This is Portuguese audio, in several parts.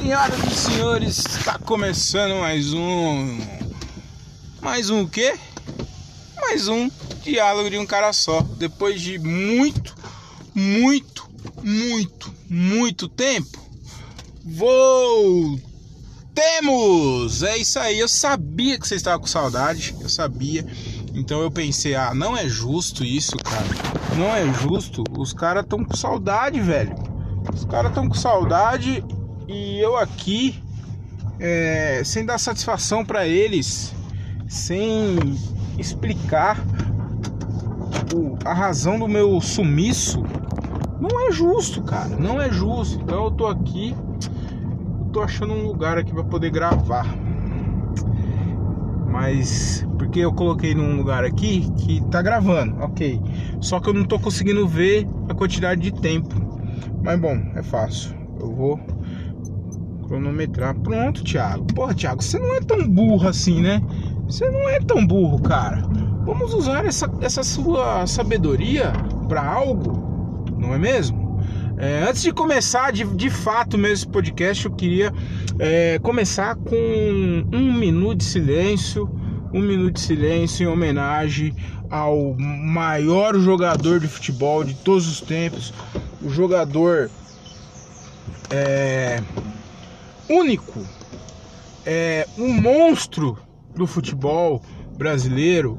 Senhoras e senhores, está começando mais um. Mais um o quê? Mais um diálogo de um cara só. Depois de muito, muito, muito, muito tempo, voltemos! É isso aí, eu sabia que você estava com saudade, eu sabia. Então eu pensei, ah, não é justo isso, cara. Não é justo. Os caras estão com saudade, velho. Os caras estão com saudade e eu aqui é, sem dar satisfação para eles, sem explicar o, a razão do meu sumiço, não é justo, cara. Não é justo. Então eu tô aqui, tô achando um lugar aqui para poder gravar. Mas porque eu coloquei num lugar aqui que tá gravando, ok. Só que eu não tô conseguindo ver a quantidade de tempo. Mas bom, é fácil. Eu vou cronometrar. Pronto, Thiago. Porra, Thiago, você não é tão burro assim, né? Você não é tão burro, cara. Vamos usar essa, essa sua sabedoria para algo, não é mesmo? É, antes de começar de, de fato mesmo esse podcast, eu queria é, começar com um minuto de silêncio. Um minuto de silêncio em homenagem ao maior jogador de futebol de todos os tempos, o jogador é, único, é um monstro do futebol brasileiro,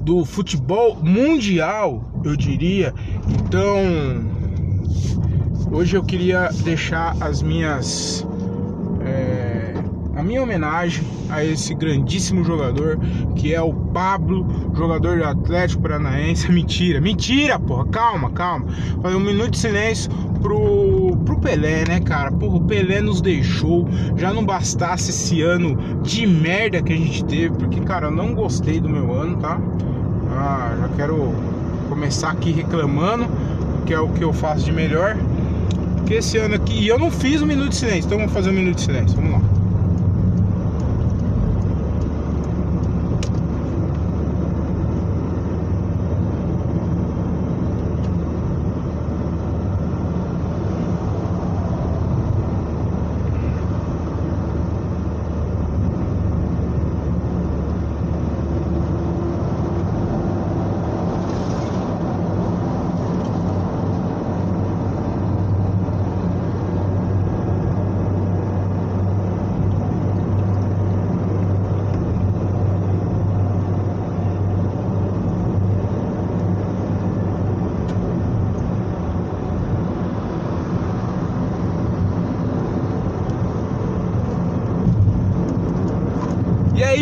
do futebol mundial, eu diria. Então, hoje eu queria deixar as minhas minha homenagem a esse grandíssimo jogador que é o Pablo, jogador do Atlético Paranaense. Mentira, mentira, porra, calma, calma. Fazer um minuto de silêncio pro, pro Pelé, né, cara? Porra, o Pelé nos deixou. Já não bastasse esse ano de merda que a gente teve, porque, cara, eu não gostei do meu ano, tá? Ah, já quero começar aqui reclamando, que é o que eu faço de melhor. Porque esse ano aqui, e eu não fiz um minuto de silêncio, então vamos fazer um minuto de silêncio, vamos lá.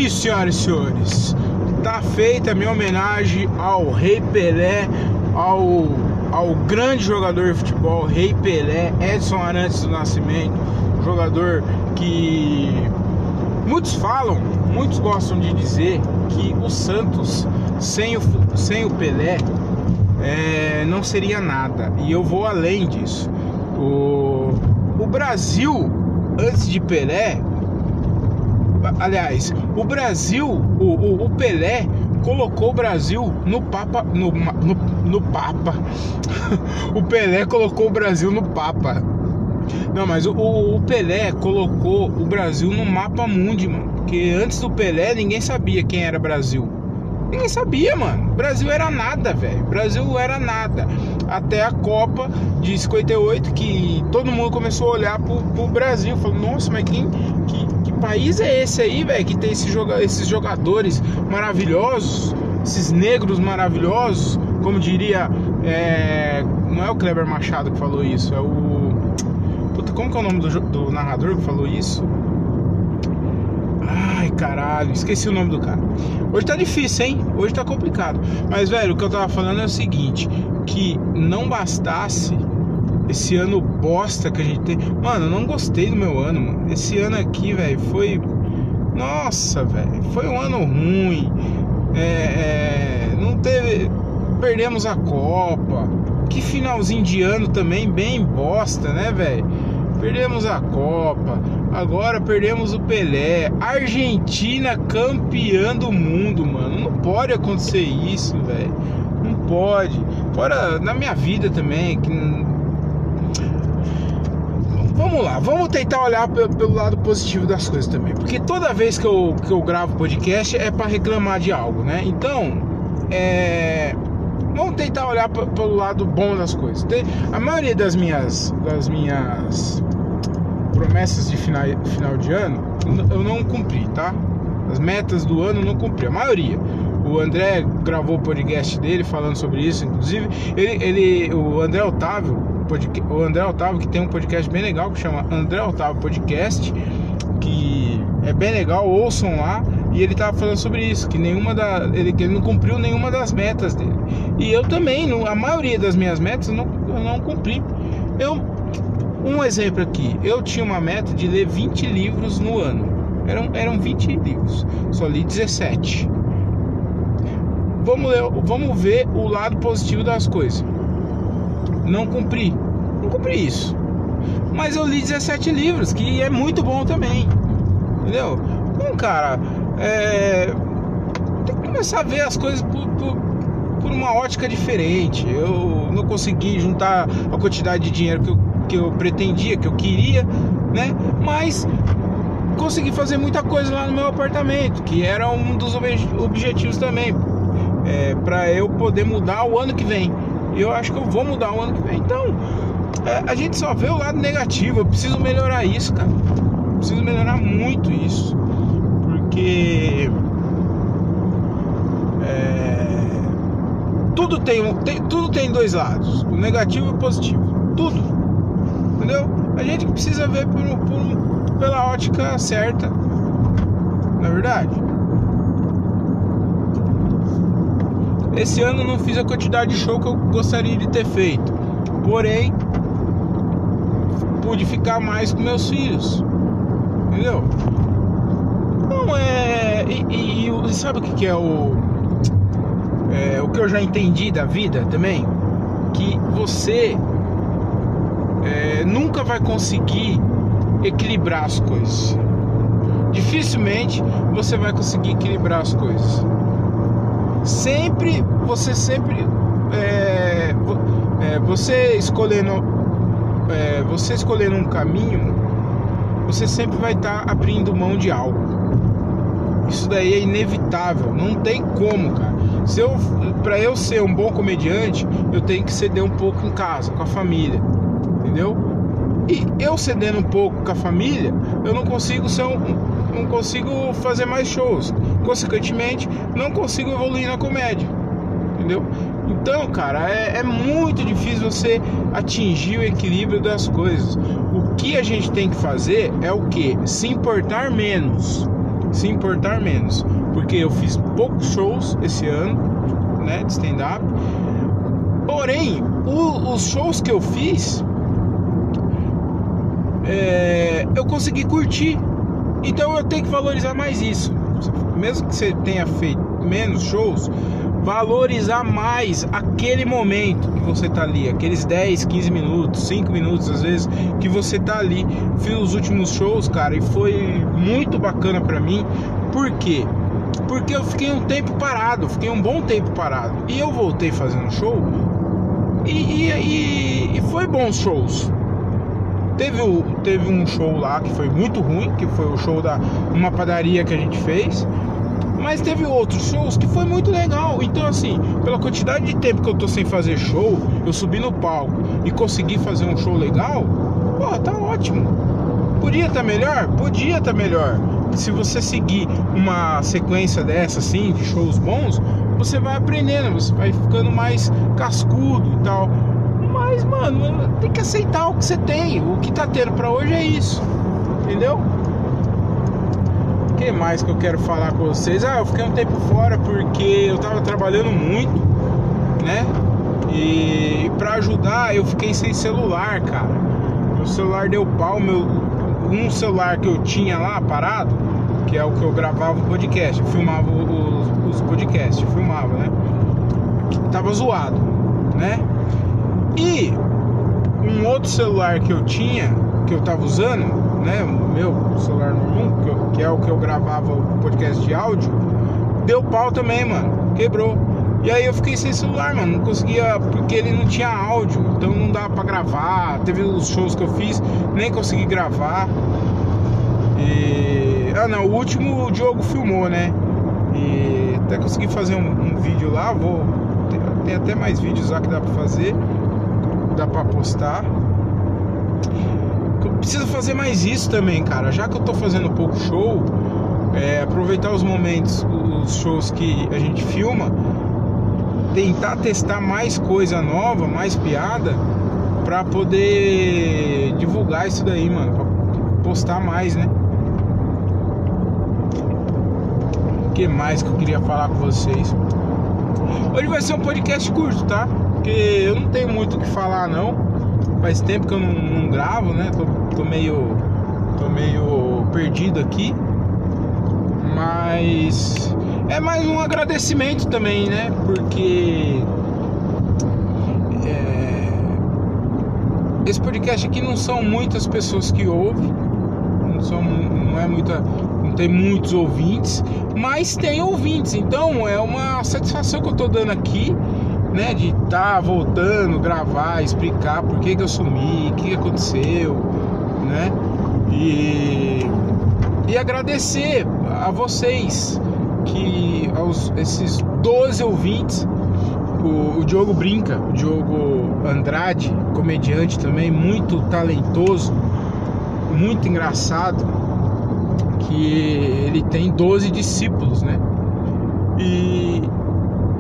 Isso, senhoras e senhores. Tá feita a minha homenagem ao Rei Pelé, ao, ao grande jogador de futebol, Rei Pelé, Edson Arantes do Nascimento, jogador que muitos falam, muitos gostam de dizer que o Santos sem o, sem o Pelé é, não seria nada. E eu vou além disso. O, o Brasil, antes de Pelé, aliás, o Brasil, o, o, o, Pelé colocou o Brasil no Papa, no, no, no Papa. o Pelé colocou o Brasil no Papa. Não, mas o, o, Pelé colocou o Brasil no mapa mundi, mano. Porque antes do Pelé ninguém sabia quem era Brasil. Ninguém sabia, mano. Brasil era nada, velho. Brasil era nada. Até a Copa de 58, que todo mundo começou a olhar pro, pro Brasil. Falou, nossa, mas quem, que, que país é esse aí, velho? Que tem esse joga, esses jogadores maravilhosos, esses negros maravilhosos. Como diria. É, não é o Kleber Machado que falou isso, é o. Puta, como que é o nome do, do narrador que falou isso? Ai, caralho, esqueci o nome do cara. Hoje tá difícil, hein? Hoje tá complicado. Mas, velho, o que eu tava falando é o seguinte: que não bastasse esse ano bosta que a gente tem. Mano, eu não gostei do meu ano, mano. Esse ano aqui, velho, foi. Nossa, velho, foi um ano ruim. É, é... Não teve. Perdemos a Copa. Que finalzinho de ano também, bem bosta, né, velho? Perdemos a Copa, agora perdemos o Pelé. Argentina campeã do mundo, mano. Não pode acontecer isso, velho. Não pode. Fora na minha vida também, que vamos lá, vamos tentar olhar pelo lado positivo das coisas também. Porque toda vez que eu, que eu gravo podcast é para reclamar de algo, né? Então, é, vamos tentar olhar pelo lado bom das coisas. A maioria das minhas, das minhas promessas de final, final de ano eu não cumpri, tá? As metas do ano eu não cumpri, a maioria. O André gravou o podcast dele falando sobre isso, inclusive. Ele, ele o André Otávio, o André Otávio que tem um podcast bem legal que chama André Otávio Podcast, que é bem legal, ouçam lá. E ele tava falando sobre isso, que nenhuma da ele, que ele não cumpriu nenhuma das metas dele. E eu também, a maioria das minhas metas eu não, eu não cumpri. Eu um exemplo aqui, eu tinha uma meta de ler 20 livros no ano. Eram, eram 20 livros, só li 17 vamos, ler, vamos ver o lado positivo das coisas. Não cumpri. Não cumpri isso. Mas eu li 17 livros, que é muito bom também. Entendeu? Então, cara, é... tem que começar a ver as coisas por, por, por, uma ótica diferente. Eu não consegui juntar a quantidade de dinheiro que eu, que eu pretendia, que eu queria, né? Mas consegui fazer muita coisa lá no meu apartamento, que era um dos objetivos também é, para eu poder mudar o ano que vem. E eu acho que eu vou mudar o ano que vem. Então, é, a gente só vê o lado negativo. Eu preciso melhorar isso, cara. Eu preciso melhorar muito isso. Porque. É, tudo, tem, tem, tudo tem dois lados: o negativo e o positivo. Tudo. Entendeu? A gente precisa ver por, por, pela ótica certa. Na é verdade. Esse ano não fiz a quantidade de show que eu gostaria de ter feito. Porém, pude ficar mais com meus filhos. Entendeu? Não é. E, e, e sabe o que, que é o. É, o que eu já entendi da vida também? Que você é, nunca vai conseguir equilibrar as coisas. Dificilmente você vai conseguir equilibrar as coisas sempre, você sempre, é, é, você escolhendo, é, você escolhendo um caminho, você sempre vai estar tá abrindo mão de algo. Isso daí é inevitável, não tem como, cara. Se eu, para eu ser um bom comediante, eu tenho que ceder um pouco em casa, com a família, entendeu? E eu cedendo um pouco com a família, eu não consigo ser um, não consigo fazer mais shows. Consequentemente, não consigo evoluir na comédia. Entendeu? Então, cara, é, é muito difícil você atingir o equilíbrio das coisas. O que a gente tem que fazer é o que? Se importar menos. Se importar menos. Porque eu fiz poucos shows esse ano, né, de stand-up. Porém, o, os shows que eu fiz, é, eu consegui curtir então eu tenho que valorizar mais isso. Mesmo que você tenha feito menos shows, valorizar mais aquele momento que você tá ali, aqueles 10, 15 minutos, 5 minutos às vezes que você tá ali. Fiz os últimos shows, cara, e foi muito bacana para mim. Por quê? Porque eu fiquei um tempo parado, fiquei um bom tempo parado. E eu voltei fazendo show e, e, e, e foi bons shows. Teve, teve um show lá que foi muito ruim, que foi o show da uma padaria que a gente fez. Mas teve outros shows que foi muito legal. Então, assim, pela quantidade de tempo que eu tô sem fazer show, eu subi no palco e consegui fazer um show legal, pô, tá ótimo. Podia estar tá melhor? Podia estar tá melhor. Se você seguir uma sequência dessa, assim, de shows bons, você vai aprendendo, você vai ficando mais cascudo e tal. Mas, mano, tem que aceitar o que você tem. O que tá tendo pra hoje é isso. Entendeu? Que mais que eu quero falar com vocês? Ah, eu fiquei um tempo fora porque eu tava trabalhando muito, né? E para ajudar, eu fiquei sem celular, cara. Meu celular deu pau, meu um celular que eu tinha lá parado, que é o que eu gravava o podcast, eu filmava os, os podcasts, filmava, né? Tava zoado, né? E um outro celular que eu tinha, que eu tava usando, né? Meu celular número 1, que, que é o que eu gravava o podcast de áudio, deu pau também, mano. Quebrou. E aí eu fiquei sem celular, mano. Não conseguia, porque ele não tinha áudio, então não dava pra gravar. Teve os shows que eu fiz, nem consegui gravar. E. Ah não, o último o Diogo filmou, né? E até consegui fazer um, um vídeo lá, vou. Tem, tem, até mais vídeos lá que dá pra fazer. Dá pra postar. Preciso fazer mais isso também, cara. Já que eu tô fazendo pouco show, é, aproveitar os momentos, os shows que a gente filma tentar testar mais coisa nova, mais piada, pra poder divulgar isso daí, mano. Pra postar mais, né? O que mais que eu queria falar com vocês? Hoje vai ser um podcast curto, tá? Porque eu não tenho muito o que falar, não. Faz tempo que eu não, não gravo, né? Tô, tô meio. tô meio perdido aqui. Mas é mais um agradecimento também, né? Porque é, esse podcast aqui não são muitas pessoas que ouvem, não, são, não é muita, não tem muitos ouvintes, mas tem ouvintes. Então é uma satisfação que eu tô dando aqui, né? De estar tá voltando, gravar, explicar por que, que eu sumi, o que, que aconteceu, né? E, e agradecer a vocês que aos esses 12 ouvintes, o, o Diogo brinca, o Diogo Andrade, comediante também, muito talentoso, muito engraçado, que ele tem 12 discípulos, né? E,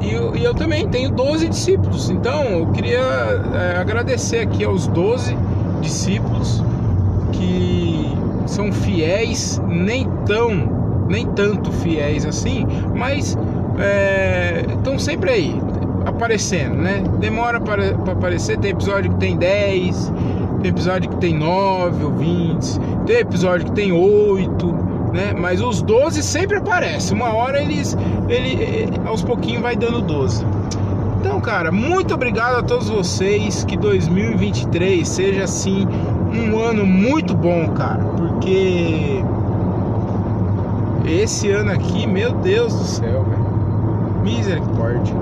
e eu, e eu também tenho 12 discípulos, então eu queria é, agradecer aqui aos 12 discípulos que são fiéis, nem tão nem tanto fiéis assim, mas estão é, sempre aí, aparecendo, né? Demora para, para aparecer, tem episódio que tem 10, tem episódio que tem 9 ou 20, tem episódio que tem 8, né? Mas os 12 sempre aparecem. Uma hora eles ele aos pouquinhos vai dando 12. Então, cara, muito obrigado a todos vocês. Que 2023 seja assim um ano muito bom, cara, porque esse ano aqui, meu Deus do céu, velho. Misericórdia.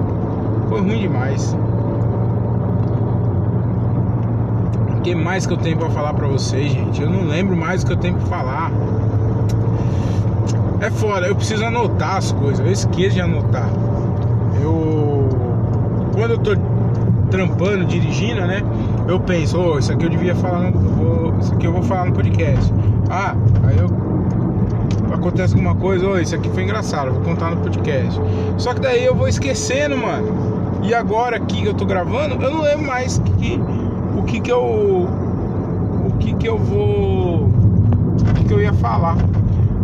Foi ruim demais. O que mais que eu tenho para falar para vocês, gente? Eu não lembro mais o que eu tenho para falar. É foda, eu preciso anotar as coisas. Eu esqueço de anotar. Eu. Quando eu tô trampando, dirigindo, né? Eu penso, oh, isso aqui eu devia falar no. Isso aqui eu vou falar no podcast. Ah, aí eu acontece alguma coisa, oh, isso aqui foi engraçado, vou contar no podcast. Só que daí eu vou esquecendo, mano. E agora aqui que eu tô gravando, eu não lembro mais que, o que que eu o que que eu vou o que, que eu ia falar.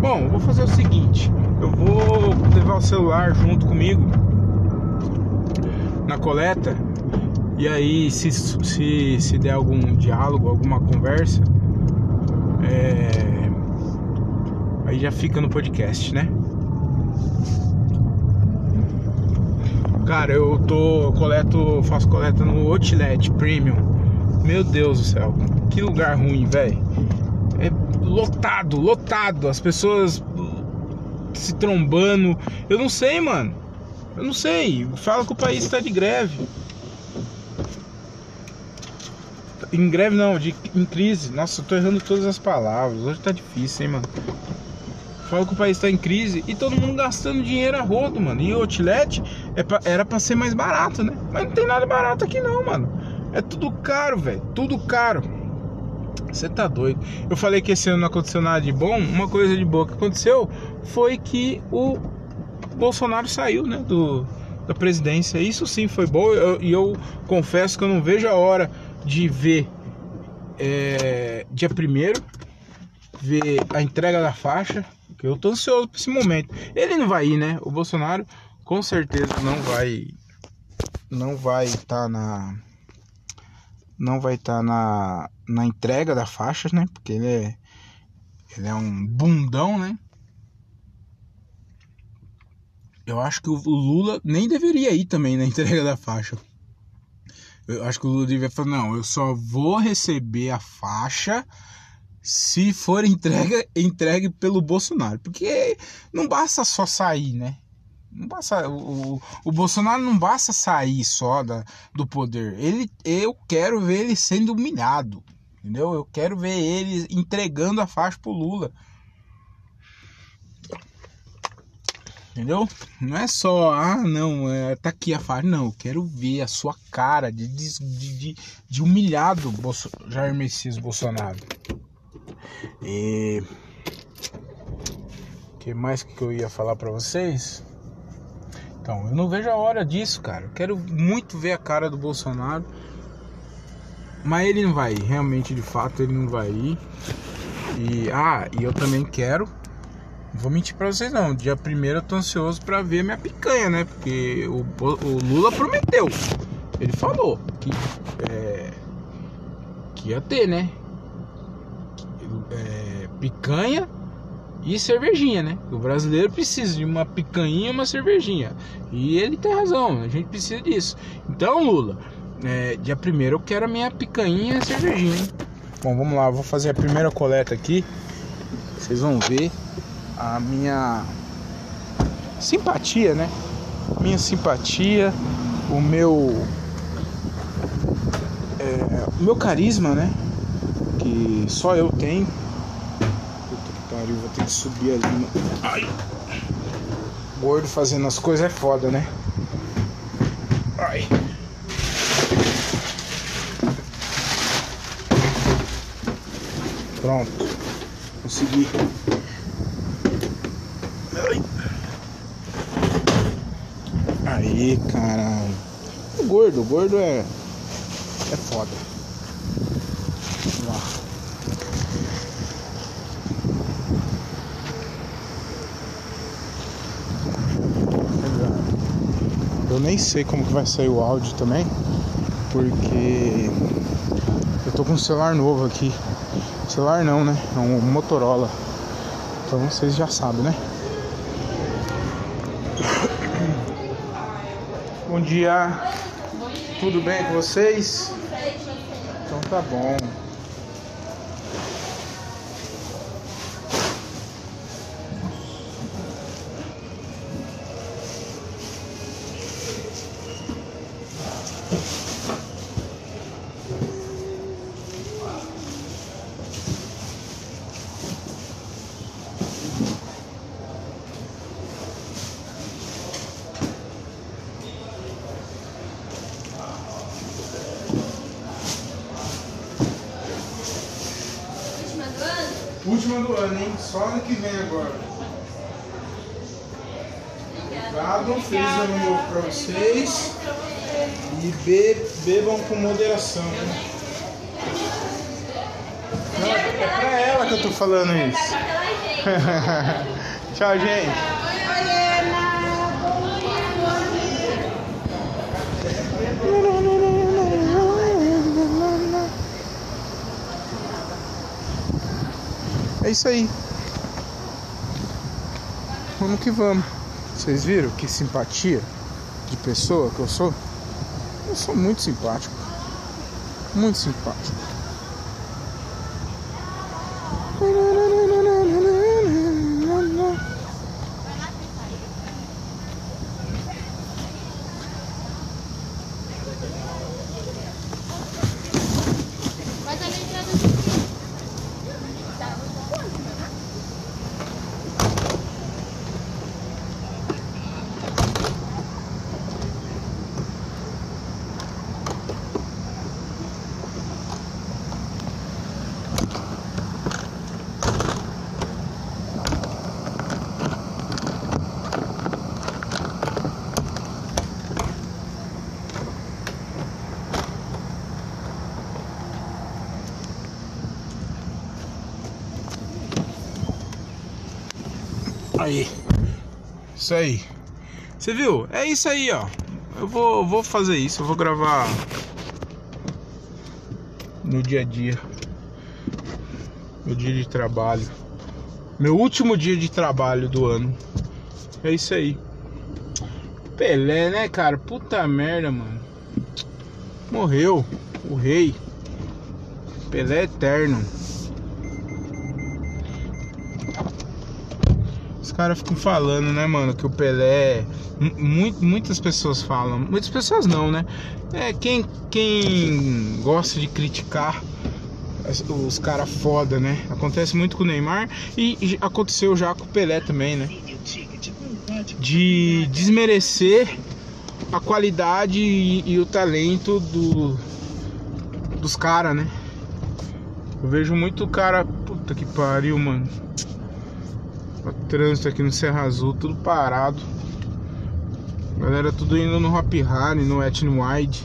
Bom, vou fazer o seguinte, eu vou levar o celular junto comigo na coleta e aí se, se, se der algum diálogo, alguma conversa, é, Aí já fica no podcast, né? Cara, eu tô coleto, faço coleta no Outlet Premium. Meu Deus do céu, que lugar ruim, velho. É lotado, lotado, as pessoas se trombando. Eu não sei, mano. Eu não sei. Fala que o país tá de greve. Em greve não, de, em crise. Nossa, eu tô errando todas as palavras. Hoje tá difícil, hein, mano. Fala que o país está em crise e todo mundo gastando dinheiro a rodo, mano. E o outlet é pra, era para ser mais barato, né? Mas não tem nada barato aqui não, mano. É tudo caro, velho. Tudo caro. Você tá doido. Eu falei que esse ano não aconteceu nada de bom. Uma coisa de boa que aconteceu foi que o Bolsonaro saiu, né? Do, da presidência. Isso sim foi bom. E eu, eu, confesso que eu não vejo a hora de ver é, dia primeiro ver a entrega da faixa porque eu tô ansioso pra esse momento. Ele não vai ir, né? O Bolsonaro com certeza não vai. Não vai estar tá na. Não vai estar tá na, na entrega da faixa, né? Porque ele é. Ele é um bundão, né? Eu acho que o Lula nem deveria ir também na entrega da faixa. Eu acho que o Lula deveria falar: não, eu só vou receber a faixa se for entregue, entregue pelo Bolsonaro. Porque não basta só sair, né? Não basta, o, o Bolsonaro não basta sair só da, do poder. Ele, eu quero ver ele sendo humilhado. Entendeu? Eu quero ver ele entregando a faixa pro Lula. Entendeu? Não é só, ah, não, é, tá aqui a faixa. Não, eu quero ver a sua cara de, de, de, de humilhado Bolso, Jair Messias Bolsonaro. E. O que mais que eu ia falar para vocês? Então, eu não vejo a hora disso, cara. Eu quero muito ver a cara do Bolsonaro. Mas ele não vai ir, realmente, de fato, ele não vai ir. E, ah, e eu também quero vou mentir pra vocês não. Dia primeiro eu tô ansioso pra ver minha picanha, né? Porque o, o Lula prometeu. Ele falou que, é, que ia ter, né? É, picanha e cervejinha, né? O brasileiro precisa de uma picanha e uma cervejinha. E ele tem razão, a gente precisa disso. Então, Lula, é, dia primeiro eu quero a minha picanha e cervejinha, hein? Bom, vamos lá, vou fazer a primeira coleta aqui. Vocês vão ver a minha simpatia, né? Minha simpatia, o meu é, o meu carisma, né? Que só eu tenho. Puta que pariu, vou ter que subir ali. Ai. Gordo fazendo as coisas é foda, né? Ai. Pronto. Consegui. Aí, caralho. O gordo, o gordo é. É foda. Vamos lá. Eu nem sei como que vai sair o áudio também, porque eu tô com um celular novo aqui. Celular não, né? É um Motorola. Então vocês já sabem, né? Bom dia. Tudo bem com vocês? Então tá bom. Última do ano, hein? Só ano que vem agora. Obrigado, feliz ano novo pra vocês. E be bebam com moderação, né? Não, é pra ela que eu tô falando isso. Tchau, gente. É isso aí. Vamos que vamos. Vocês viram que simpatia de pessoa que eu sou? Eu sou muito simpático. Muito simpático. Aí. Isso aí. Você viu? É isso aí, ó. Eu vou, vou fazer isso. Eu vou gravar no dia a dia. Meu dia de trabalho. Meu último dia de trabalho do ano. É isso aí. Pelé, né, cara? Puta merda, mano. Morreu. O rei. Pelé eterno. Os caras ficam falando, né, mano, que o Pelé. Muito, muitas pessoas falam. Muitas pessoas não, né? É, quem, quem gosta de criticar os caras foda, né? Acontece muito com o Neymar e, aconteceu já com o Pelé também, né? De desmerecer a qualidade e, e o talento do, dos caras, né? Eu vejo muito cara. Puta que pariu, mano. O trânsito aqui no Serra Azul, tudo parado. Galera, tudo indo no Hop Harry, no Wet n Wide.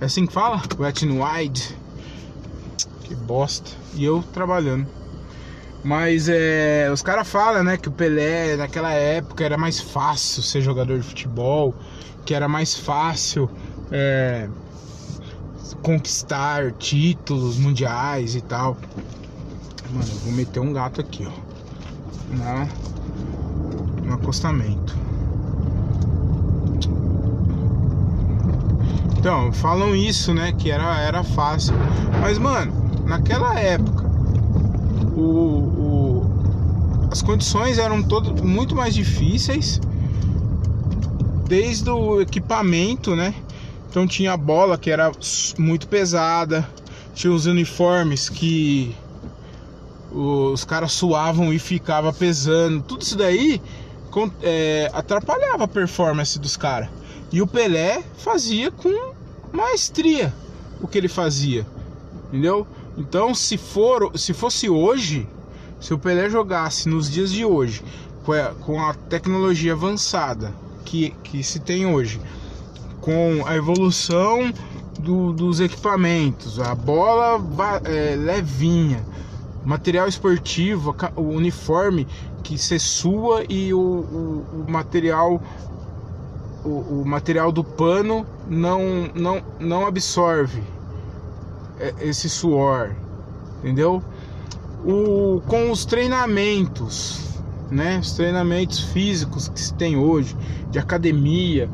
É assim que fala? Wet n Wide. Que bosta. E eu trabalhando. Mas é, os caras falam, né, que o Pelé naquela época era mais fácil ser jogador de futebol, que era mais fácil é, conquistar títulos mundiais e tal. Mano, eu vou meter um gato aqui, ó. Na, no acostamento. Então, falam isso, né? Que era, era fácil. Mas, mano, naquela época, o, o, as condições eram todo, muito mais difíceis. Desde o equipamento, né? Então tinha a bola que era muito pesada, tinha os uniformes que os caras suavam e ficava pesando. Tudo isso daí é, atrapalhava a performance dos caras. E o Pelé fazia com maestria o que ele fazia, entendeu? Então, se for, se fosse hoje, se o Pelé jogasse nos dias de hoje, com a, tecnologia avançada que, que se tem hoje, com a evolução do, dos equipamentos, a bola é, levinha, material esportivo, o uniforme que se sua e o, o, o material o, o, material do pano não, não, não absorve é, esse suor, entendeu? O, com os treinamentos, né? Os treinamentos físicos que se tem hoje, de academia,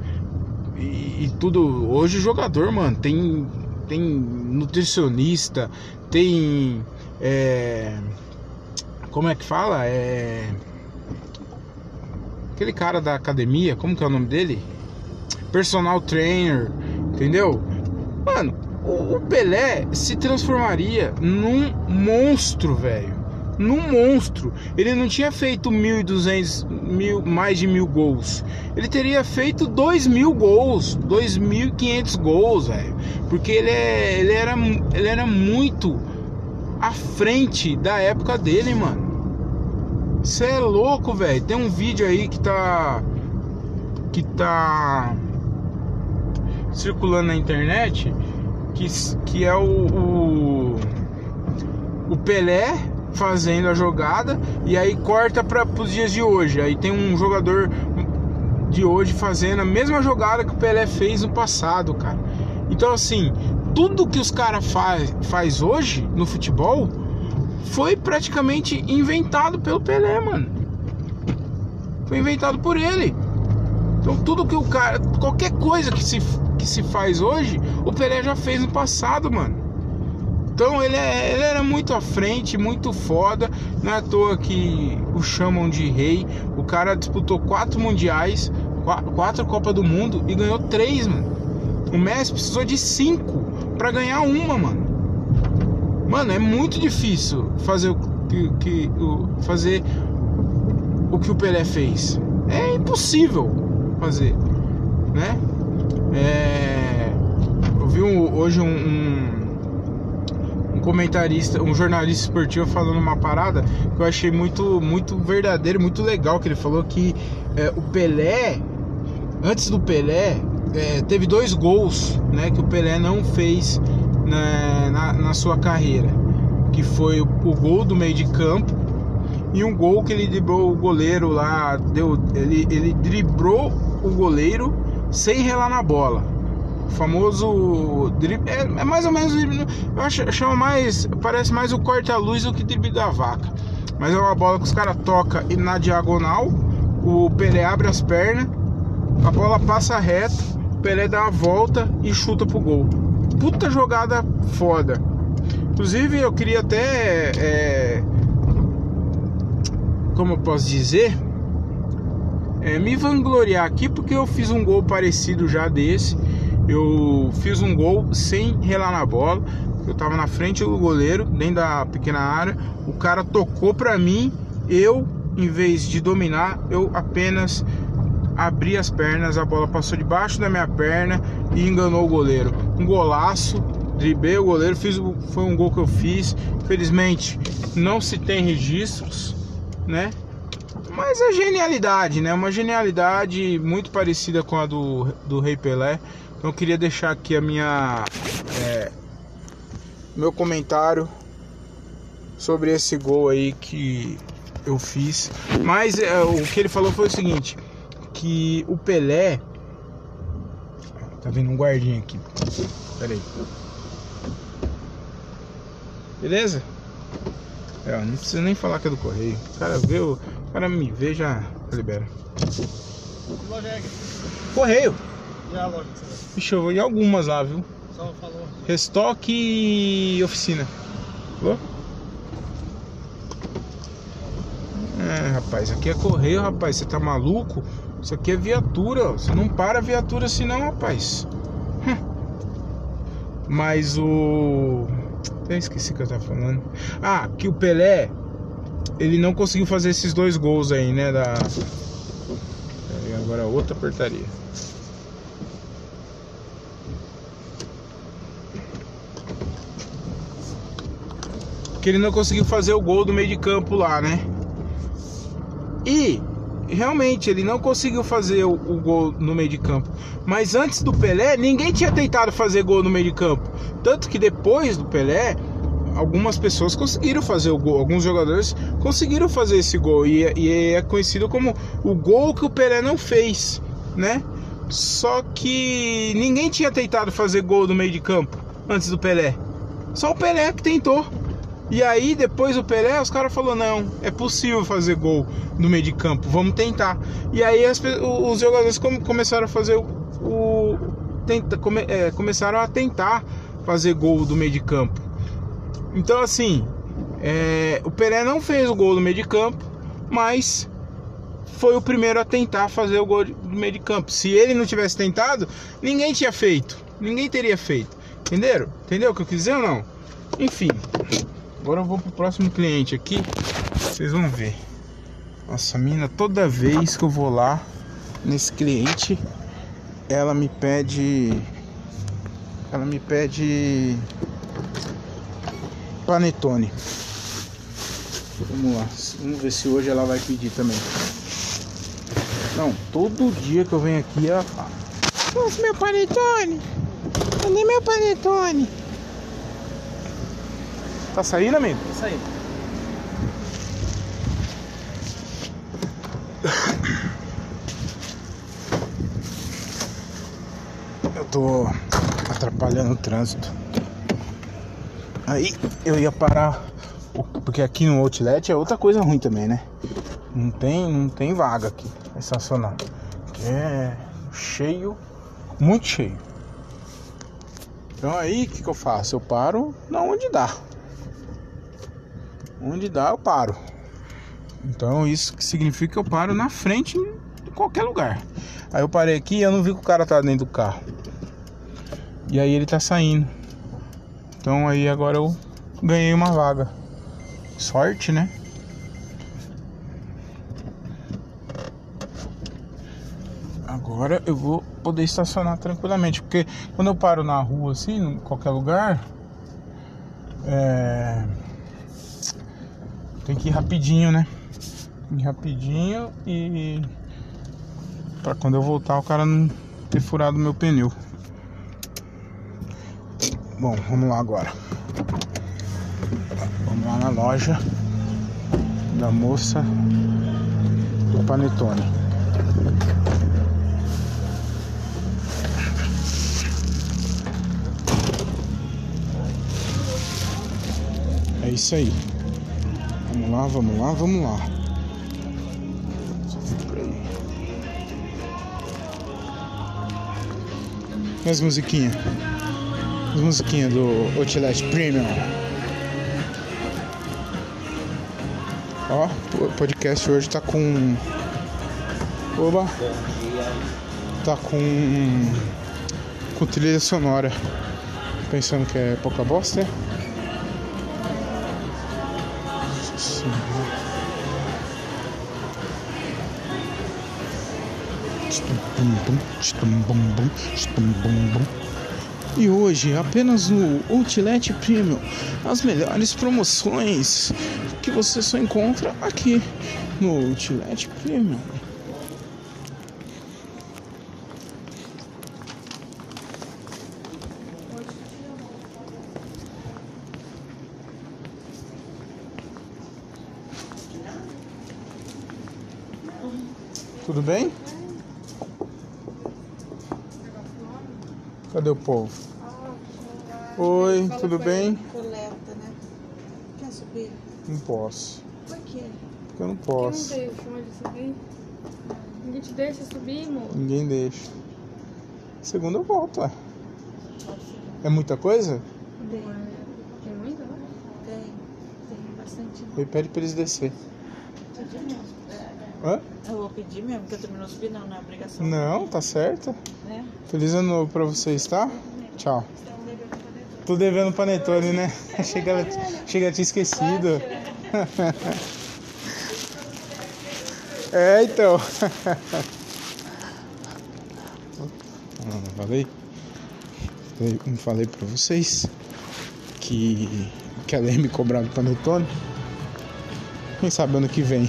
e, e tudo. Hoje o jogador, mano, tem, tem nutricionista, tem. É, como é que fala? É. Aquele cara da academia, como que é o nome dele? Personal trainer, entendeu? Mano, o, o Pelé se transformaria num monstro, velho num monstro. Ele não tinha feito 1.200, mil, mais de mil gols. Ele teria feito 2.000 gols, 2.500 gols, velho. Porque ele, é, ele, era, ele era muito à frente da época dele, mano. Você é louco, velho. Tem um vídeo aí que tá. Que tá. Circulando na internet. Que, que é o, o, o Pelé fazendo a jogada e aí corta para os dias de hoje. Aí tem um jogador de hoje fazendo a mesma jogada que o Pelé fez no passado, cara. Então assim, tudo que os caras faz, faz hoje no futebol foi praticamente inventado pelo Pelé, mano. Foi inventado por ele. Então tudo que o cara, qualquer coisa que se, que se faz hoje, o Pelé já fez no passado, mano. Então ele, é, ele era muito à frente, muito foda. Não é à toa que o chamam de rei. O cara disputou quatro mundiais, quatro Copas do Mundo e ganhou três, mano. O Messi precisou de cinco para ganhar uma, mano. Mano, é muito difícil fazer o que, que o, fazer o que o Pelé fez. É impossível fazer, né? É, eu vi um, hoje um, um comentarista, um jornalista esportivo falando uma parada que eu achei muito, muito verdadeiro, muito legal. Que ele falou que é, o Pelé, antes do Pelé, é, teve dois gols né, que o Pelé não fez na, na, na sua carreira. Que foi o, o, gol do meio de campo e um gol que ele driblou o goleiro lá. Deu, ele, ele driblou o goleiro sem relar na bola famoso drible, é, é, mais ou menos eu acho chama mais parece mais o corta-luz do que drible da vaca mas é uma bola que os caras toca e na diagonal o Pelé abre as pernas a bola passa reto o Pelé dá a volta e chuta pro gol puta jogada foda inclusive eu queria até é, como eu posso dizer é, me vangloriar aqui porque eu fiz um gol parecido já desse. Eu fiz um gol sem relar na bola. Eu tava na frente do goleiro, dentro da pequena área. O cara tocou pra mim. Eu, em vez de dominar, eu apenas abri as pernas. A bola passou debaixo da minha perna e enganou o goleiro. Um golaço. Driblei o goleiro, fiz, foi um gol que eu fiz. Infelizmente, não se tem registros, né? Mas é genialidade, né? Uma genialidade muito parecida com a do, do Rei Pelé. Então eu queria deixar aqui a minha é, meu comentário sobre esse gol aí que eu fiz. Mas é, o que ele falou foi o seguinte, que o Pelé tá vendo um guardinha aqui. Pera aí. Beleza? É, não precisa nem falar que é do correio. O cara vê, o cara me vê já libera. Correio. E a loja que você vai? Vixe, eu vou em algumas lá, viu? Só falou. Restock e oficina. Falou? É, rapaz, aqui é correio, rapaz. Você tá maluco? Isso aqui é viatura. ó. Você não para a viatura assim não, rapaz. Mas o. Até esqueci o que eu tava falando. Ah, que o Pelé. Ele não conseguiu fazer esses dois gols aí, né? Da. Peraí, Agora outra apertaria. que ele não conseguiu fazer o gol do meio de campo lá, né? E realmente ele não conseguiu fazer o, o, gol no meio de campo. Mas antes do Pelé, ninguém tinha tentado fazer gol no meio de campo. Tanto que depois do Pelé, algumas pessoas conseguiram fazer o gol, alguns jogadores conseguiram fazer esse gol e, é- e é conhecido como o gol que o Pelé não fez, né? Só que ninguém tinha tentado fazer gol no meio de campo antes do Pelé. Só o Pelé que tentou. E aí, depois do Pelé, os caras falaram: não, é possível fazer gol no meio de campo, vamos tentar. E aí, as os jogadores come- começaram a fazer o. o- tenta- come- é, começaram a tentar fazer gol do meio de campo. Então, assim, é, o Pelé não fez o gol no meio de campo, mas foi o primeiro a tentar fazer o gol do meio de campo. Se ele não tivesse tentado, ninguém tinha feito. Ninguém teria feito. Entenderam? Entendeu o que eu quis dizer ou não? Enfim. Agora eu vou pro próximo cliente aqui. Vocês vão ver. Nossa, mina, toda vez que eu vou lá nesse cliente, ela me pede. Ela me pede. Panetone. Vamos lá. Vamos ver se hoje ela vai pedir também. Não, todo dia que eu venho aqui ela fala. Nossa, meu panetone! Cadê meu panetone? Tá saindo, amigo? Isso aí. Eu tô atrapalhando o trânsito. Aí eu ia parar. Porque aqui no outlet é outra coisa ruim também, né? Não tem, não tem vaga aqui. pra estacionar. Aqui é cheio, muito cheio. Então aí o que, que eu faço? Eu paro na onde dá. Onde dá eu paro. Então isso significa que eu paro na frente de qualquer lugar. Aí eu parei aqui e eu não vi que o cara tá dentro do carro. E aí ele tá saindo. Então aí agora eu ganhei uma vaga. Sorte, né? Agora eu vou poder estacionar tranquilamente. Porque quando eu paro na rua assim, em qualquer lugar, é... tem que ir rapidinho, né? Tem que ir rapidinho e Pra quando eu voltar o cara não ter furado meu pneu. Bom, vamos lá agora. Vamos lá na loja da moça do Panetone. É isso aí. Vamos lá, vamos lá, vamos lá. As musiquinhas? As musiquinhas do Outlet Premium. Ó, o podcast hoje tá com Oba! Tá com. com trilha sonora. Pensando que é pouca bosta, é? E hoje, apenas no Outlet Premium, as melhores promoções que você só encontra aqui no Outlet Premium. Tudo bem? Cadê o povo? Oi, tudo bem? Coleta, né? Quer subir? Não posso. Por quê? Porque eu não Quem posso. não deixa onde subir? Ninguém te deixa subir, amor? Ninguém deixa. Segunda eu volto, ué. É muita coisa? Tem, Tem muita? tem, tem bastante. Aí pede pra eles descer. Hã? Eu vou pedir mesmo, porque eu também não subi, não, não é obrigação. Não, tá certo. Feliz ano novo pra vocês, tá? Tchau. Tô devendo panetone, né? Chega, chega a ter esquecido. É, então. Falei- Não falei pra vocês que, que ela ia me cobrar do panetone? Quem sabe ano que vem.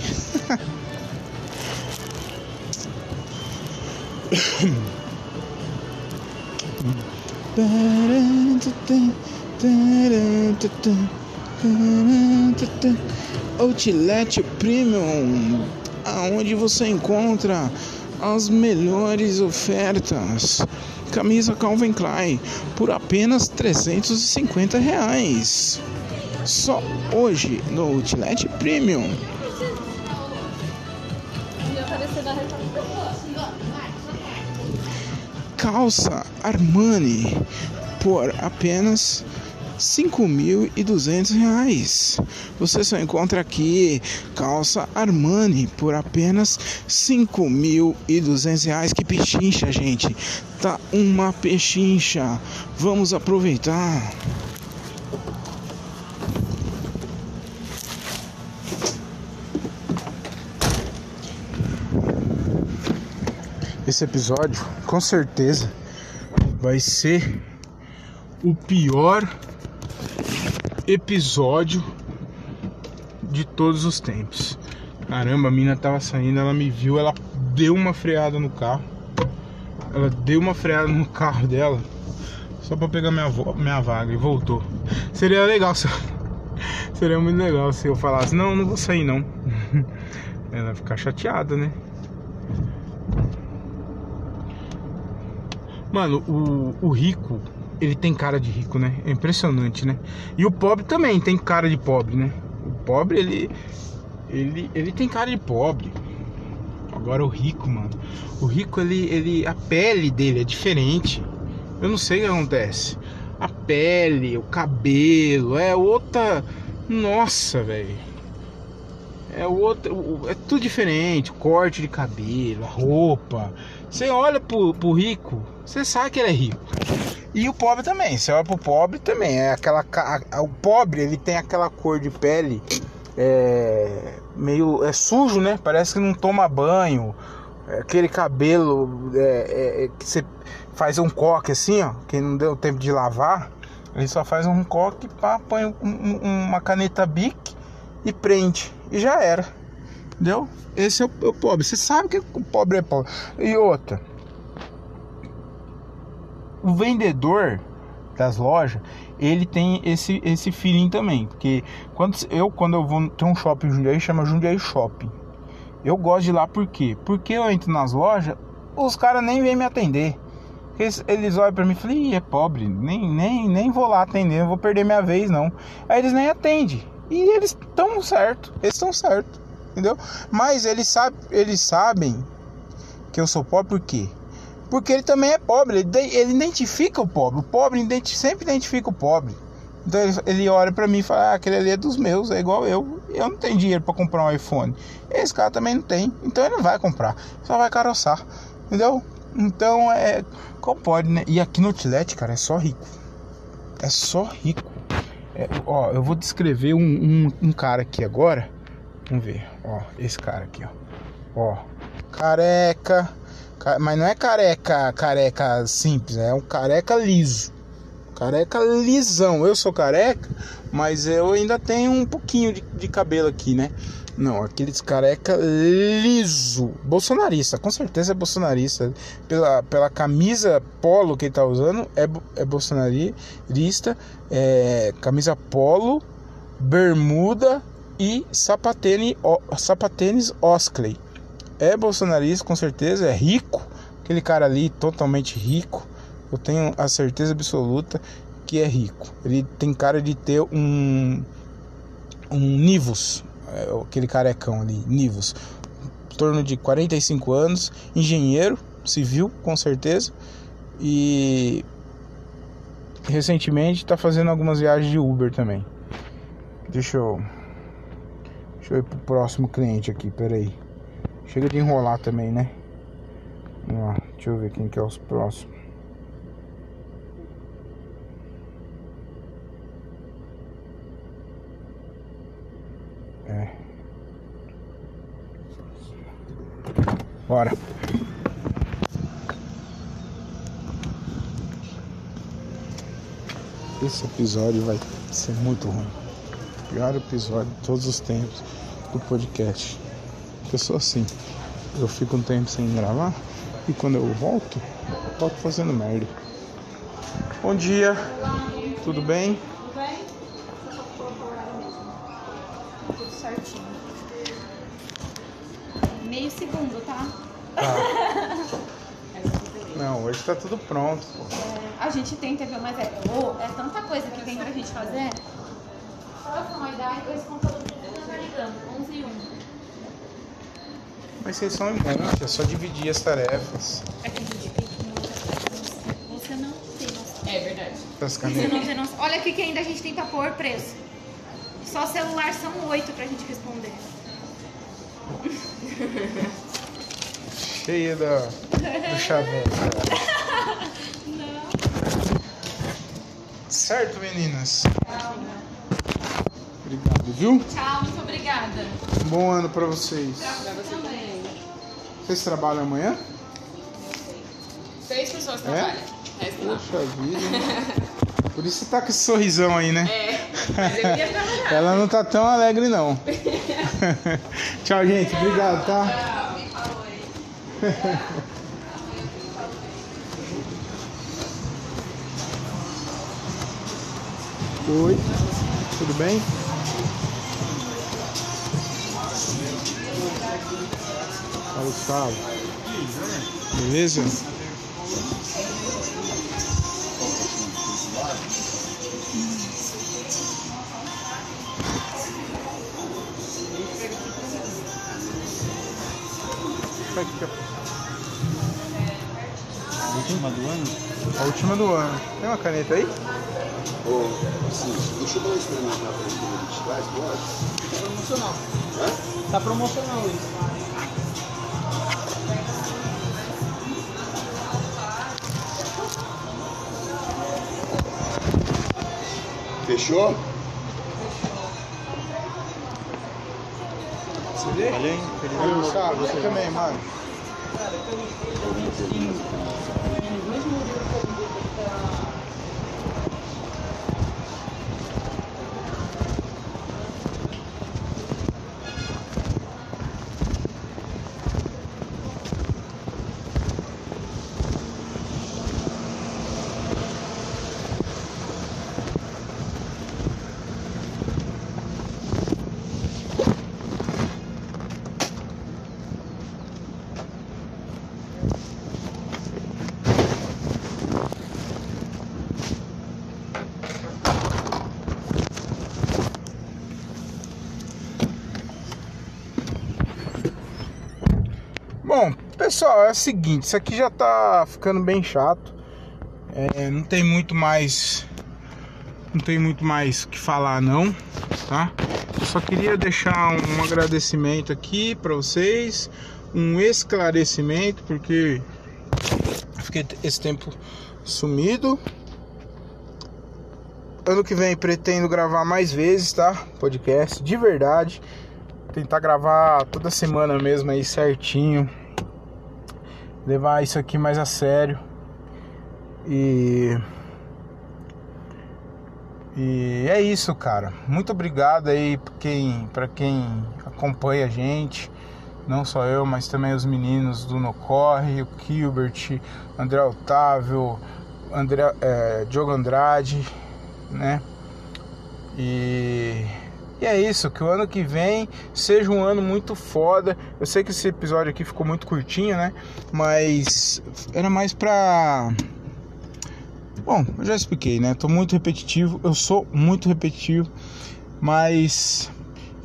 Outlet Premium, aonde você encontra as melhores ofertas. Camisa Calvin Klein por apenas 350 reais. Só hoje no Outlet Premium. Calça Armani por apenas 5.200 reais. Você só encontra aqui calça Armani por apenas 5.200 reais. Que pechincha, gente! Tá uma pechincha. Vamos aproveitar. Esse episódio, com certeza, vai ser o pior episódio de todos os tempos. Caramba, a mina tava saindo, ela me viu, ela deu uma freada no carro. Ela deu uma freada no carro dela só pra pegar minha, minha vaga e voltou. Seria legal se Seria muito legal se eu falasse, não, não vou sair não. Ela ia ficar chateada, né? Mano, o, o rico, ele tem cara de rico, né? É impressionante, né? E o pobre também tem cara de pobre, né? O pobre, ele. Ele, ele tem cara de pobre. Agora o rico, mano. O rico, ele, ele. A pele dele é diferente. Eu não sei o que acontece. A pele, o cabelo, é outra. Nossa, velho. É outro. É tudo diferente. O corte de cabelo, a roupa. Você olha pro, pro rico, você sabe que ele é rico. E o pobre também. Você olha pro pobre também. É aquela. a- O pobre, ele tem aquela cor de pele. É. Meio. É sujo, né? Parece que não toma banho. É aquele cabelo é, é, é, que você faz um coque assim, ó. Que não deu tempo de lavar. Ele só faz um coque, pá, põe um- uma caneta Bic e prende. E já era. Entendeu? Esse é o, é o pobre. Você sabe que o pobre é pobre. E outra. O vendedor das lojas, ele tem esse, esse feeling também. Porque quando eu, quando eu vou. Tem um shopping em Jundiaí, chama Jundiaí Shopping. Eu gosto de lá por quê? Porque eu entro nas lojas, os caras nem vêm me atender. Eles, eles olham pra mim e falam, Ih, é pobre, nem, nem, nem vou lá atender, não vou perder minha vez não. Aí eles nem atendem. E eles estão certo, eles estão certo, entendeu? Mas eles, sabe, eles sabem que eu sou pobre por quê? Porque ele também é pobre, ele, ele identifica o pobre, o pobre sempre identifica o pobre, Então ele, ele olha pra mim e fala: ah, aquele ali é dos meus, é igual eu. Eu não tenho dinheiro pra comprar um iPhone. Esse cara também não tem, então ele não vai comprar, só vai caroçar, entendeu? Então é. Como pode, né? E aqui no Outlet, cara, é só rico. É só rico. É, ó, eu vou descrever um, um, um cara aqui agora. Vamos ver, ó, esse cara aqui, ó. Ó, careca, ca- mas não é careca, careca simples, é um careca liso. Careca lisão. Eu sou careca, mas eu ainda tenho um pouquinho de, de cabelo aqui, né? Não, aqueles careca liso. Bolsonarista, com certeza é bolsonarista. Pela, pela camisa polo que ele tá usando, é, é bolsonarista. É, camisa polo, bermuda e sapatênis, sapatênis Oskley. É bolsonarista, com certeza, é rico. Aquele cara ali, totalmente rico. Eu tenho a certeza absoluta que é rico. Ele tem cara de ter um um Nivus, é, aquele carecão ali, Nivus, em torno de 45 anos, engenheiro civil, com certeza, e recentemente está fazendo algumas viagens de Uber também. Deixa eu Deixa eu ir pro próximo cliente aqui, peraí. Chega de enrolar também, né? Deixa eu ver quem que é os próximos. É. Bora. Esse episódio vai ser muito ruim. Pior episódio de todos os tempos do podcast. Eu sou assim. Eu fico um tempo sem gravar e quando eu volto, volto fazendo merda. Bom dia. Tudo bem? Tudo bem? Tudo certinho. Meio segundo, tá? Não, hoje tá tudo pronto. pô. É, a gente tenta, viu? Mas é, ô, é tanta coisa que tem pra gente fazer. Pra uma ideia, esse computador tá ligando, 11 e 1. Mas vocês são irmãos, é só dividir as tarefas. É que a gente tem que Você não tem noção. É verdade. Das Você canetas. não tem noção. Olha aqui que ainda a gente tem pra pôr preço. Só celular são oito pra gente responder. Cheia da, do chaveiro. Certo, meninas? Obrigado, viu? Tchau, muito obrigada. Bom ano pra vocês. Também. Vocês trabalham amanhã? Seis pessoas É? trabalham. Poxa vida. Por isso você tá com esse sorrisão aí, né? É, mas eu trabalhar. Ela não tá tão alegre, não. Tchau, gente. Obrigado, tá? Oi, tudo bem? Fala, Gustavo. Beleza? A última do ano? A última do ano. Tem uma caneta aí? Ô, assim, deixa eu dar uma experimentada que traz, pode? Tá promocional. Hã? Tá promocional isso. Fechou? Você vê? Olha aí, Aí, Gustavo, você também, mano. Bom, pessoal, é o seguinte, isso aqui já tá ficando bem chato. É, não tem muito mais Não tem muito mais que falar não, tá? Eu só queria deixar um agradecimento aqui para vocês, um esclarecimento, porque fiquei esse tempo sumido. Ano que vem pretendo gravar mais vezes, tá? Podcast de verdade. Tentar gravar toda semana mesmo aí certinho. Levar isso aqui mais a sério. E e é isso, cara. Muito obrigado aí para quem, pra quem acompanha a gente. Não só eu, mas também os meninos do Nocorre, o Gilbert, André Otávio, André, é, Diogo Andrade, né? E, e é isso, que o ano que vem seja um ano muito foda. Eu sei que esse episódio aqui ficou muito curtinho, né? Mas era mais pra Bom, eu já expliquei, né? Tô muito repetitivo, eu sou muito repetitivo, mas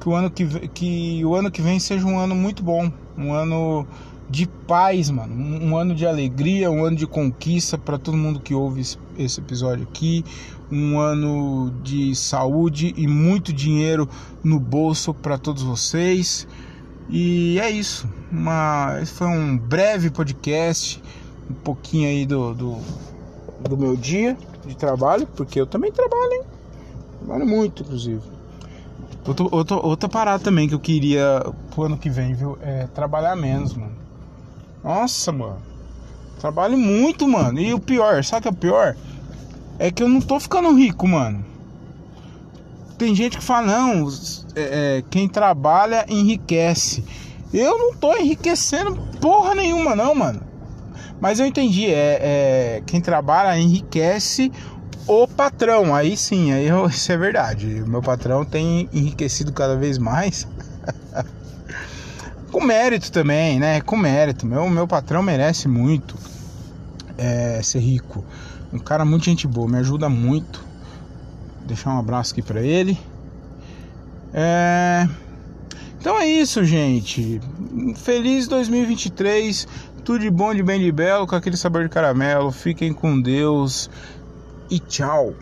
que o ano que, que o ano que vem seja um ano muito bom, um ano de paz, mano, um, ano de alegria, um ano de conquista para todo mundo que ouve esse episódio aqui, um ano de saúde e muito dinheiro no bolso para todos vocês. E é isso. Uma, foi um breve podcast, um pouquinho aí do, do do meu dia de trabalho, porque eu também trabalho, hein? Trabalho muito, inclusive. Outra, outra, outra parada também que eu queria pro ano que vem, viu? É trabalhar menos, mano. Nossa, mano. Trabalho muito, mano. E o pior, sabe o que é o pior? É que eu não tô ficando rico, mano. Tem gente que fala, não, é, é, quem trabalha enriquece. Eu não tô enriquecendo porra nenhuma, não, mano. Mas eu entendi, é, é quem trabalha enriquece o patrão. Aí sim, aí eu, isso é verdade. Meu patrão tem enriquecido cada vez mais. Com mérito também, né? Com mérito. Meu, meu patrão merece muito é, ser rico. Um cara muito gente boa, me ajuda muito. Vou deixar um abraço aqui para ele. É... Então é isso, gente. Feliz 2023. Tudo de bom, de bem, de belo, com aquele sabor de caramelo. Fiquem com Deus e tchau.